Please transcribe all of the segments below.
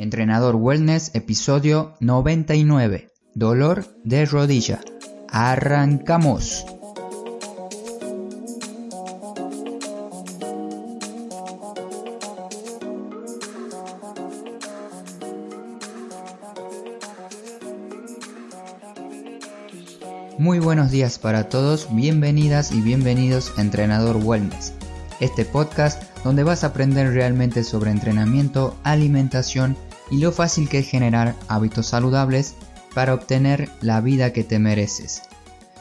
Entrenador Wellness, episodio 99. Dolor de rodilla. Arrancamos. Muy buenos días para todos, bienvenidas y bienvenidos a Entrenador Wellness, este podcast donde vas a aprender realmente sobre entrenamiento, alimentación y lo fácil que es generar hábitos saludables para obtener la vida que te mereces.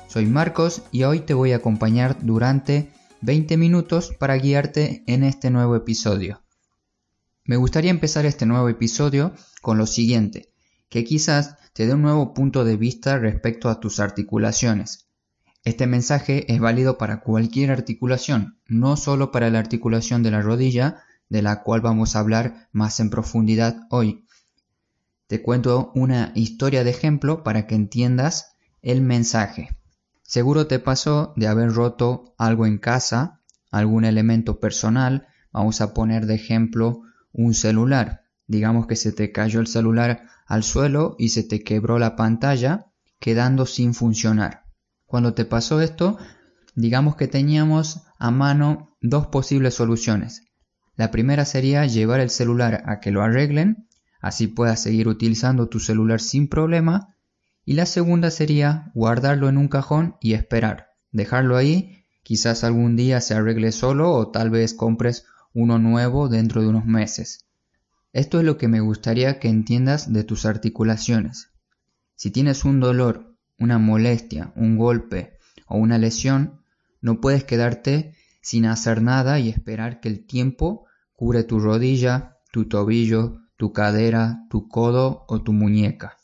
Soy Marcos y hoy te voy a acompañar durante 20 minutos para guiarte en este nuevo episodio. Me gustaría empezar este nuevo episodio con lo siguiente, que quizás te dé un nuevo punto de vista respecto a tus articulaciones. Este mensaje es válido para cualquier articulación, no solo para la articulación de la rodilla, de la cual vamos a hablar más en profundidad hoy. Te cuento una historia de ejemplo para que entiendas el mensaje. Seguro te pasó de haber roto algo en casa, algún elemento personal, vamos a poner de ejemplo un celular. Digamos que se te cayó el celular al suelo y se te quebró la pantalla, quedando sin funcionar. Cuando te pasó esto, digamos que teníamos a mano dos posibles soluciones. La primera sería llevar el celular a que lo arreglen, así puedas seguir utilizando tu celular sin problema. Y la segunda sería guardarlo en un cajón y esperar, dejarlo ahí, quizás algún día se arregle solo o tal vez compres uno nuevo dentro de unos meses. Esto es lo que me gustaría que entiendas de tus articulaciones. Si tienes un dolor, una molestia, un golpe o una lesión, no puedes quedarte sin hacer nada y esperar que el tiempo Cubre tu rodilla, tu tobillo, tu cadera, tu codo o tu muñeca.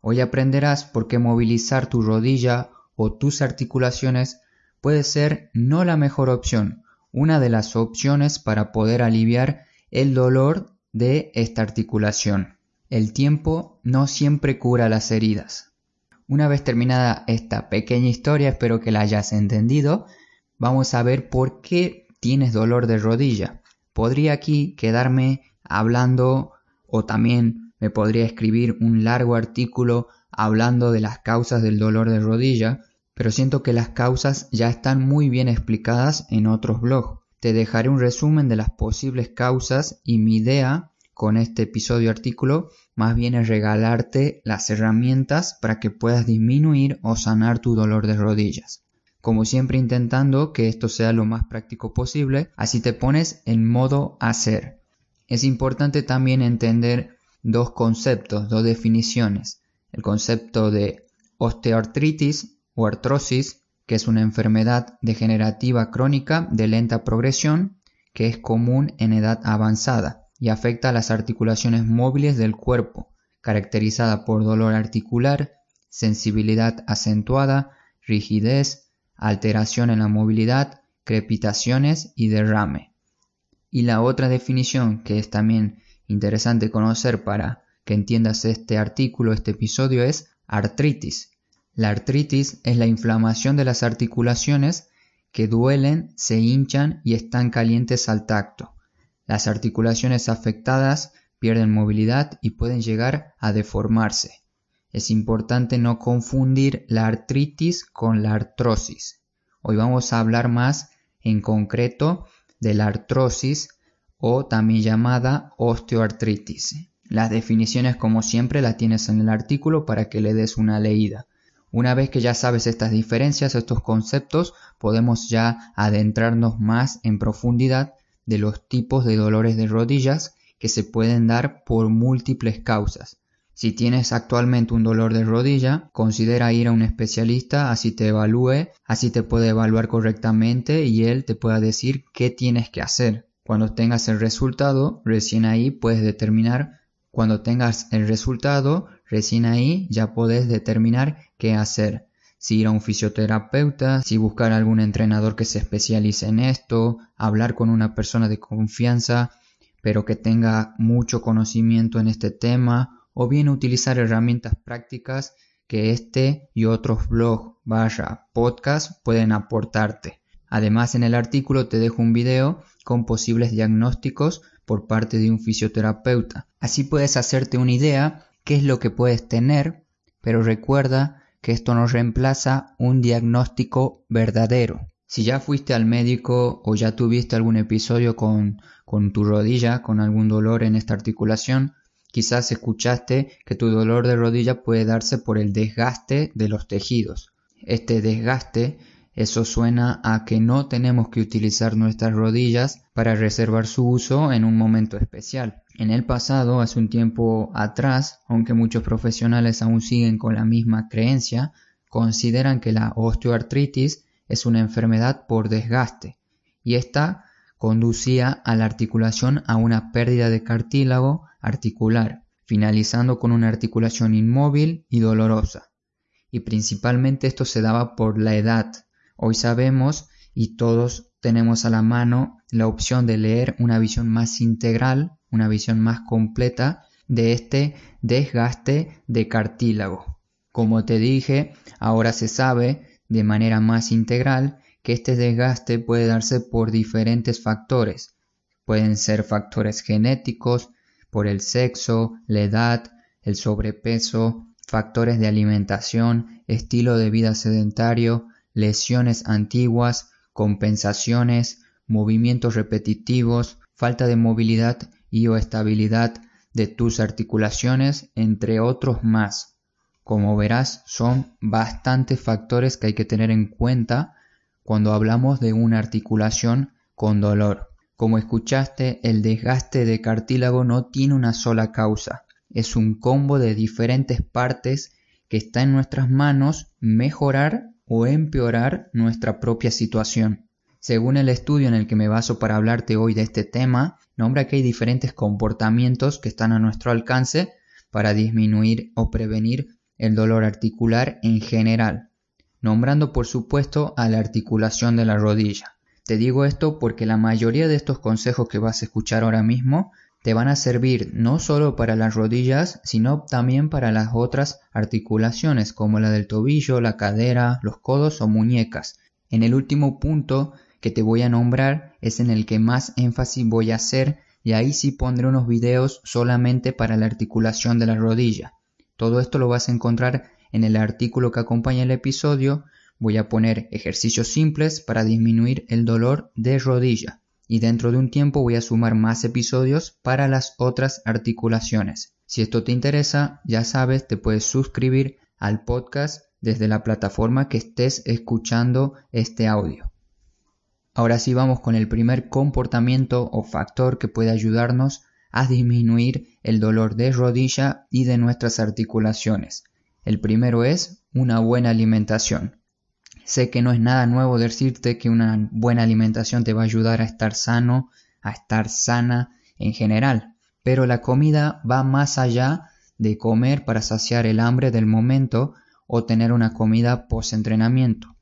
Hoy aprenderás por qué movilizar tu rodilla o tus articulaciones puede ser no la mejor opción, una de las opciones para poder aliviar el dolor de esta articulación. El tiempo no siempre cura las heridas. Una vez terminada esta pequeña historia, espero que la hayas entendido, vamos a ver por qué tienes dolor de rodilla. Podría aquí quedarme hablando o también me podría escribir un largo artículo hablando de las causas del dolor de rodilla, pero siento que las causas ya están muy bien explicadas en otros blogs. Te dejaré un resumen de las posibles causas y mi idea con este episodio artículo. Más bien es regalarte las herramientas para que puedas disminuir o sanar tu dolor de rodillas como siempre intentando que esto sea lo más práctico posible, así te pones en modo hacer. Es importante también entender dos conceptos, dos definiciones. El concepto de osteoartritis o artrosis, que es una enfermedad degenerativa crónica de lenta progresión que es común en edad avanzada y afecta a las articulaciones móviles del cuerpo, caracterizada por dolor articular, sensibilidad acentuada, rigidez, alteración en la movilidad, crepitaciones y derrame. Y la otra definición que es también interesante conocer para que entiendas este artículo, este episodio, es artritis. La artritis es la inflamación de las articulaciones que duelen, se hinchan y están calientes al tacto. Las articulaciones afectadas pierden movilidad y pueden llegar a deformarse. Es importante no confundir la artritis con la artrosis. Hoy vamos a hablar más en concreto de la artrosis o también llamada osteoartritis. Las definiciones como siempre las tienes en el artículo para que le des una leída. Una vez que ya sabes estas diferencias, estos conceptos, podemos ya adentrarnos más en profundidad de los tipos de dolores de rodillas que se pueden dar por múltiples causas. Si tienes actualmente un dolor de rodilla, considera ir a un especialista, así te evalúe, así te puede evaluar correctamente y él te pueda decir qué tienes que hacer. Cuando tengas el resultado, recién ahí puedes determinar, cuando tengas el resultado, recién ahí ya puedes determinar qué hacer. Si ir a un fisioterapeuta, si buscar algún entrenador que se especialice en esto, hablar con una persona de confianza, pero que tenga mucho conocimiento en este tema, o bien utilizar herramientas prácticas que este y otros blogs vaya podcast pueden aportarte. Además en el artículo te dejo un video con posibles diagnósticos por parte de un fisioterapeuta. Así puedes hacerte una idea qué es lo que puedes tener, pero recuerda que esto no reemplaza un diagnóstico verdadero. Si ya fuiste al médico o ya tuviste algún episodio con, con tu rodilla, con algún dolor en esta articulación, quizás escuchaste que tu dolor de rodilla puede darse por el desgaste de los tejidos. Este desgaste eso suena a que no tenemos que utilizar nuestras rodillas para reservar su uso en un momento especial. En el pasado, hace un tiempo atrás, aunque muchos profesionales aún siguen con la misma creencia, consideran que la osteoartritis es una enfermedad por desgaste y esta conducía a la articulación a una pérdida de cartílago articular, finalizando con una articulación inmóvil y dolorosa. Y principalmente esto se daba por la edad, Hoy sabemos y todos tenemos a la mano la opción de leer una visión más integral, una visión más completa de este desgaste de cartílago. Como te dije, ahora se sabe de manera más integral que este desgaste puede darse por diferentes factores. Pueden ser factores genéticos, por el sexo, la edad, el sobrepeso, factores de alimentación, estilo de vida sedentario, lesiones antiguas, compensaciones, movimientos repetitivos, falta de movilidad y o estabilidad de tus articulaciones, entre otros más. Como verás, son bastantes factores que hay que tener en cuenta cuando hablamos de una articulación con dolor. Como escuchaste, el desgaste de cartílago no tiene una sola causa, es un combo de diferentes partes que está en nuestras manos mejorar o empeorar nuestra propia situación. Según el estudio en el que me baso para hablarte hoy de este tema, nombra que hay diferentes comportamientos que están a nuestro alcance para disminuir o prevenir el dolor articular en general, nombrando por supuesto a la articulación de la rodilla. Te digo esto porque la mayoría de estos consejos que vas a escuchar ahora mismo te van a servir no solo para las rodillas, sino también para las otras articulaciones como la del tobillo, la cadera, los codos o muñecas. En el último punto que te voy a nombrar es en el que más énfasis voy a hacer y ahí sí pondré unos videos solamente para la articulación de la rodilla. Todo esto lo vas a encontrar en el artículo que acompaña el episodio. Voy a poner ejercicios simples para disminuir el dolor de rodilla y dentro de un tiempo voy a sumar más episodios para las otras articulaciones. Si esto te interesa, ya sabes, te puedes suscribir al podcast desde la plataforma que estés escuchando este audio. Ahora sí vamos con el primer comportamiento o factor que puede ayudarnos a disminuir el dolor de rodilla y de nuestras articulaciones. El primero es una buena alimentación. Sé que no es nada nuevo decirte que una buena alimentación te va a ayudar a estar sano, a estar sana en general, pero la comida va más allá de comer para saciar el hambre del momento o tener una comida post-entrenamiento.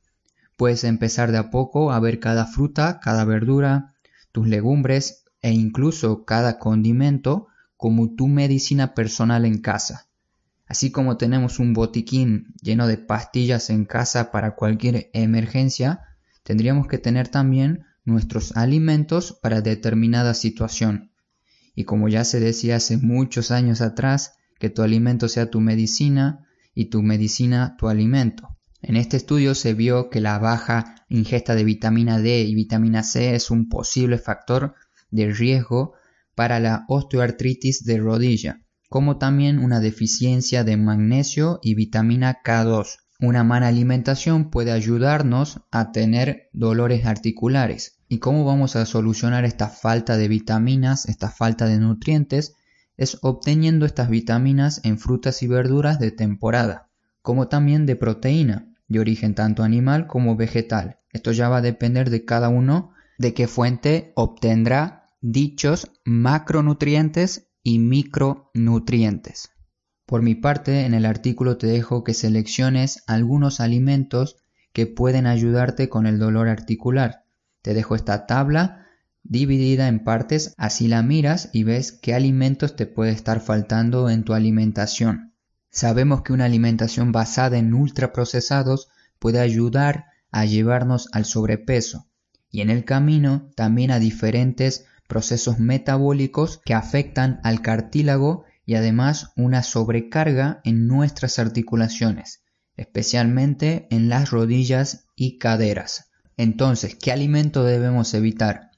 Puedes empezar de a poco a ver cada fruta, cada verdura, tus legumbres e incluso cada condimento como tu medicina personal en casa. Así como tenemos un botiquín lleno de pastillas en casa para cualquier emergencia, tendríamos que tener también nuestros alimentos para determinada situación. Y como ya se decía hace muchos años atrás, que tu alimento sea tu medicina y tu medicina tu alimento. En este estudio se vio que la baja ingesta de vitamina D y vitamina C es un posible factor de riesgo para la osteoartritis de rodilla como también una deficiencia de magnesio y vitamina K2. Una mala alimentación puede ayudarnos a tener dolores articulares. ¿Y cómo vamos a solucionar esta falta de vitaminas, esta falta de nutrientes? Es obteniendo estas vitaminas en frutas y verduras de temporada, como también de proteína, de origen tanto animal como vegetal. Esto ya va a depender de cada uno de qué fuente obtendrá dichos macronutrientes y micronutrientes. Por mi parte, en el artículo te dejo que selecciones algunos alimentos que pueden ayudarte con el dolor articular. Te dejo esta tabla dividida en partes, así la miras y ves qué alimentos te puede estar faltando en tu alimentación. Sabemos que una alimentación basada en ultraprocesados puede ayudar a llevarnos al sobrepeso y en el camino también a diferentes procesos metabólicos que afectan al cartílago y además una sobrecarga en nuestras articulaciones, especialmente en las rodillas y caderas. Entonces, ¿qué alimento debemos evitar?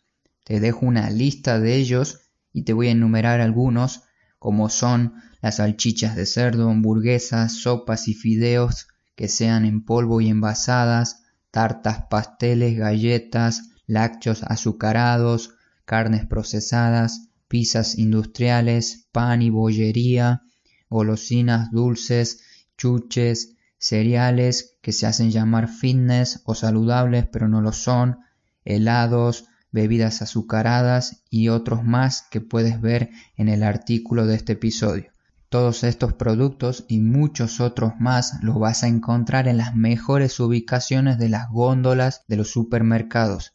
Te dejo una lista de ellos y te voy a enumerar algunos, como son las salchichas de cerdo, hamburguesas, sopas y fideos que sean en polvo y envasadas, tartas, pasteles, galletas, lácteos azucarados, carnes procesadas, pizzas industriales, pan y bollería, golosinas dulces, chuches, cereales que se hacen llamar fitness o saludables pero no lo son, helados, bebidas azucaradas y otros más que puedes ver en el artículo de este episodio. Todos estos productos y muchos otros más los vas a encontrar en las mejores ubicaciones de las góndolas de los supermercados,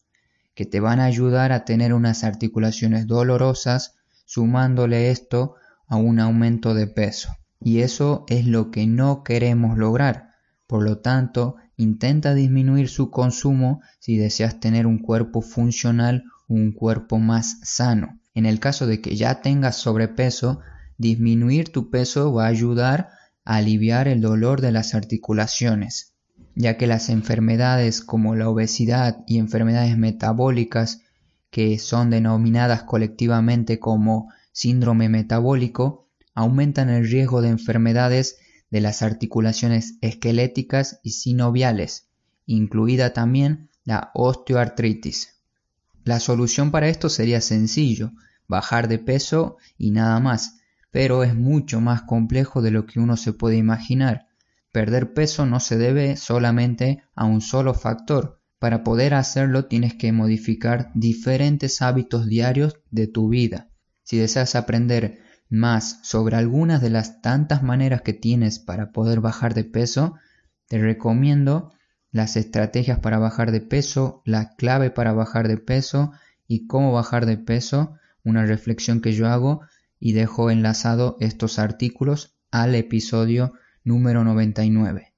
que te van a ayudar a tener unas articulaciones dolorosas, sumándole esto a un aumento de peso. Y eso es lo que no queremos lograr. Por lo tanto, intenta disminuir su consumo si deseas tener un cuerpo funcional un cuerpo más sano. En el caso de que ya tengas sobrepeso, disminuir tu peso va a ayudar a aliviar el dolor de las articulaciones, ya que las enfermedades como la obesidad y enfermedades metabólicas, que son denominadas colectivamente como síndrome metabólico, aumentan el riesgo de enfermedades de las articulaciones esqueléticas y sinoviales, incluida también la osteoartritis. La solución para esto sería sencillo, bajar de peso y nada más, pero es mucho más complejo de lo que uno se puede imaginar. Perder peso no se debe solamente a un solo factor. Para poder hacerlo tienes que modificar diferentes hábitos diarios de tu vida. Si deseas aprender más sobre algunas de las tantas maneras que tienes para poder bajar de peso, te recomiendo las estrategias para bajar de peso, la clave para bajar de peso y cómo bajar de peso, una reflexión que yo hago y dejo enlazado estos artículos al episodio número 99.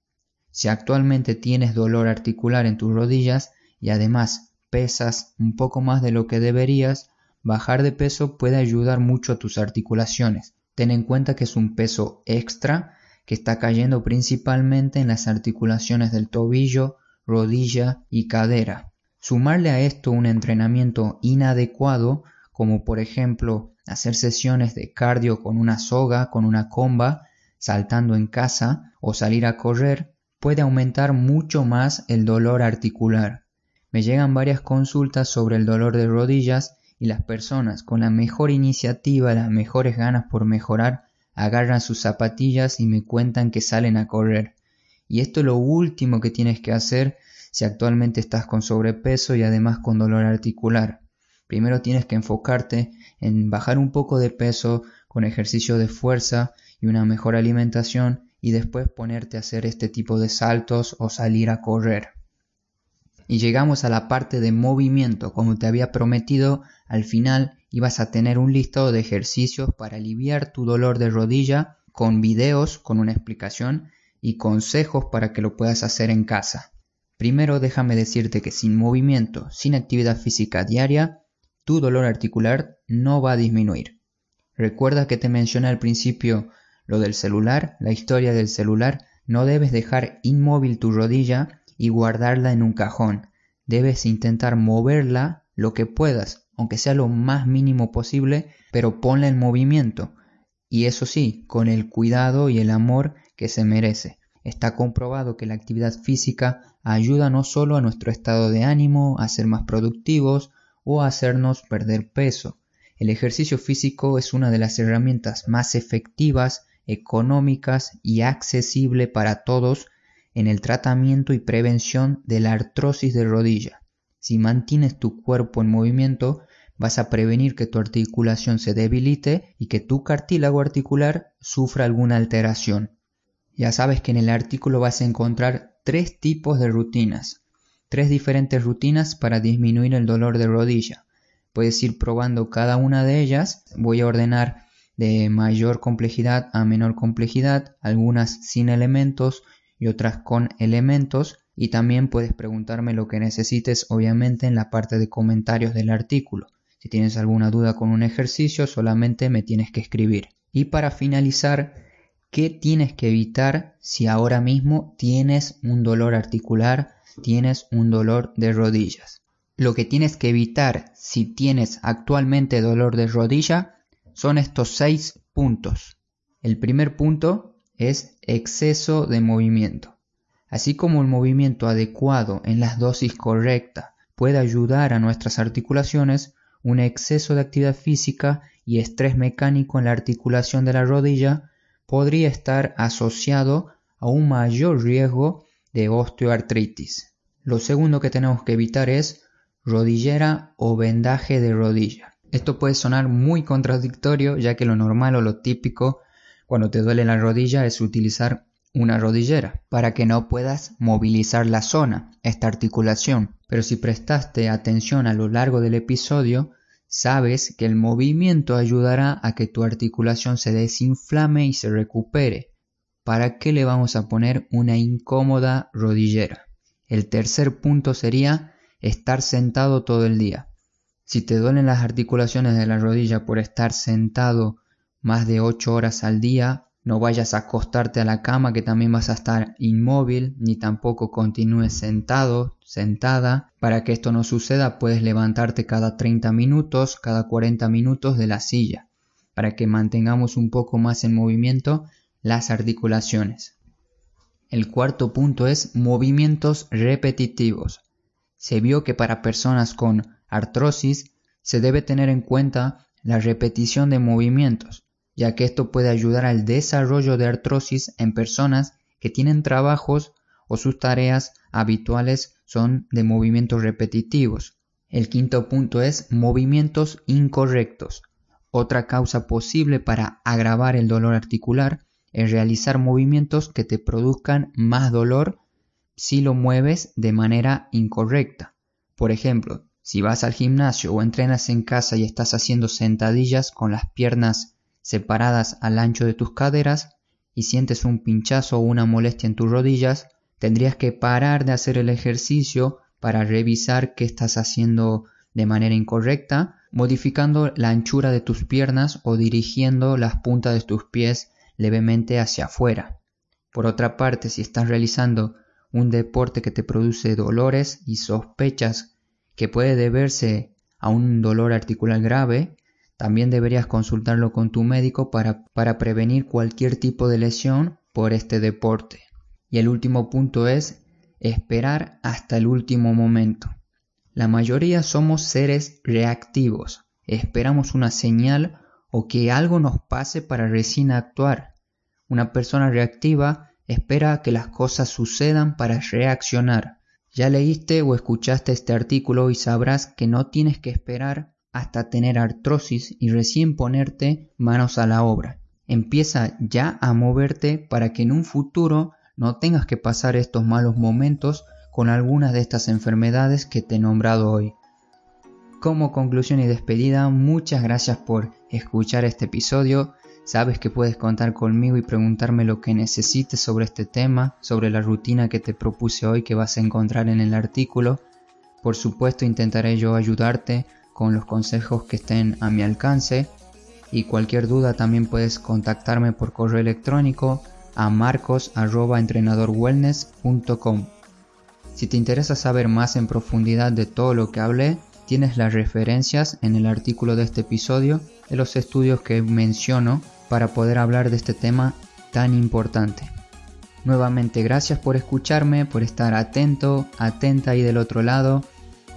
Si actualmente tienes dolor articular en tus rodillas y además pesas un poco más de lo que deberías, bajar de peso puede ayudar mucho a tus articulaciones. Ten en cuenta que es un peso extra que está cayendo principalmente en las articulaciones del tobillo, rodilla y cadera. Sumarle a esto un entrenamiento inadecuado, como por ejemplo hacer sesiones de cardio con una soga, con una comba, saltando en casa o salir a correr, puede aumentar mucho más el dolor articular. Me llegan varias consultas sobre el dolor de rodillas y las personas con la mejor iniciativa, las mejores ganas por mejorar, agarran sus zapatillas y me cuentan que salen a correr. Y esto es lo último que tienes que hacer si actualmente estás con sobrepeso y además con dolor articular. Primero tienes que enfocarte en bajar un poco de peso con ejercicio de fuerza y una mejor alimentación y después ponerte a hacer este tipo de saltos o salir a correr. Y llegamos a la parte de movimiento. Como te había prometido, al final ibas a tener un listado de ejercicios para aliviar tu dolor de rodilla con videos, con una explicación y consejos para que lo puedas hacer en casa. Primero déjame decirte que sin movimiento, sin actividad física diaria, tu dolor articular no va a disminuir. Recuerda que te mencioné al principio lo del celular, la historia del celular, no debes dejar inmóvil tu rodilla y guardarla en un cajón. Debes intentar moverla lo que puedas, aunque sea lo más mínimo posible, pero ponla en movimiento. Y eso sí, con el cuidado y el amor que se merece. Está comprobado que la actividad física ayuda no solo a nuestro estado de ánimo, a ser más productivos, o hacernos perder peso. El ejercicio físico es una de las herramientas más efectivas, económicas y accesible para todos en el tratamiento y prevención de la artrosis de rodilla. Si mantienes tu cuerpo en movimiento, vas a prevenir que tu articulación se debilite y que tu cartílago articular sufra alguna alteración. Ya sabes que en el artículo vas a encontrar tres tipos de rutinas tres diferentes rutinas para disminuir el dolor de rodilla. Puedes ir probando cada una de ellas. Voy a ordenar de mayor complejidad a menor complejidad, algunas sin elementos y otras con elementos. Y también puedes preguntarme lo que necesites, obviamente, en la parte de comentarios del artículo. Si tienes alguna duda con un ejercicio, solamente me tienes que escribir. Y para finalizar, ¿qué tienes que evitar si ahora mismo tienes un dolor articular, tienes un dolor de rodillas? Lo que tienes que evitar si tienes actualmente dolor de rodilla son estos seis puntos. El primer punto es exceso de movimiento. Así como el movimiento adecuado en las dosis correctas puede ayudar a nuestras articulaciones, un exceso de actividad física y estrés mecánico en la articulación de la rodilla podría estar asociado a un mayor riesgo de osteoartritis. Lo segundo que tenemos que evitar es rodillera o vendaje de rodilla. Esto puede sonar muy contradictorio ya que lo normal o lo típico cuando te duele la rodilla es utilizar una rodillera para que no puedas movilizar la zona, esta articulación. Pero si prestaste atención a lo largo del episodio, sabes que el movimiento ayudará a que tu articulación se desinflame y se recupere. ¿Para qué le vamos a poner una incómoda rodillera? El tercer punto sería estar sentado todo el día. Si te duelen las articulaciones de la rodilla por estar sentado más de 8 horas al día, no vayas a acostarte a la cama que también vas a estar inmóvil, ni tampoco continúes sentado, sentada. Para que esto no suceda puedes levantarte cada 30 minutos, cada 40 minutos de la silla, para que mantengamos un poco más en movimiento las articulaciones. El cuarto punto es movimientos repetitivos. Se vio que para personas con artrosis se debe tener en cuenta la repetición de movimientos, ya que esto puede ayudar al desarrollo de artrosis en personas que tienen trabajos o sus tareas habituales son de movimientos repetitivos. El quinto punto es movimientos incorrectos. Otra causa posible para agravar el dolor articular es realizar movimientos que te produzcan más dolor si lo mueves de manera incorrecta. Por ejemplo, si vas al gimnasio o entrenas en casa y estás haciendo sentadillas con las piernas separadas al ancho de tus caderas y sientes un pinchazo o una molestia en tus rodillas, tendrías que parar de hacer el ejercicio para revisar qué estás haciendo de manera incorrecta, modificando la anchura de tus piernas o dirigiendo las puntas de tus pies levemente hacia afuera. Por otra parte, si estás realizando un deporte que te produce dolores y sospechas que puede deberse a un dolor articular grave, también deberías consultarlo con tu médico para, prevenir cualquier tipo de lesión por este deporte. Y el último punto es esperar hasta el último momento. La mayoría somos seres reactivos. Esperamos una señal o que algo nos pase para recién actuar. Una persona reactiva espera que las cosas sucedan para reaccionar. Ya leíste o escuchaste este artículo y sabrás que no tienes que esperar hasta tener artrosis y recién ponerte manos a la obra. Empieza ya a moverte para que en un futuro no tengas que pasar estos malos momentos con algunas de estas enfermedades que te he nombrado hoy. Como conclusión y despedida, muchas gracias por escuchar este episodio. Sabes que puedes contar conmigo y preguntarme lo que necesites sobre este tema, sobre la rutina que te propuse hoy que vas a encontrar en el artículo. Por supuesto intentaré yo ayudarte con los consejos que estén a mi alcance y cualquier duda también puedes contactarme por correo electrónico a marcos@entrenadorwellness.com. Si te interesa saber más en profundidad de todo lo que hablé, tienes las referencias en el artículo de este episodio de los estudios que menciono para poder hablar de este tema tan importante. Nuevamente gracias por escucharme, por estar atento, atenta ahí del otro lado.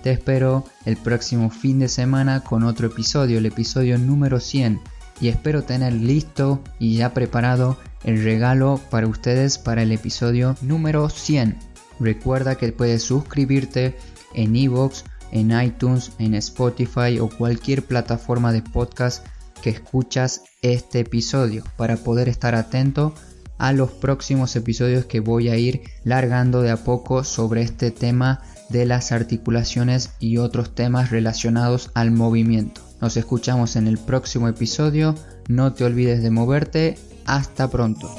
Te espero el próximo fin de semana con otro episodio, el episodio número 100. Y espero tener listo y ya preparado el regalo para ustedes para el episodio número 100. Recuerda que puedes suscribirte en iVoox, en iTunes, en Spotify o cualquier plataforma de podcast que escuchas este episodio para poder estar atento a los próximos episodios que voy a ir largando de a poco sobre este tema de las articulaciones y otros temas relacionados al movimiento. Nos escuchamos en el próximo episodio, no te olvides de moverte, hasta pronto.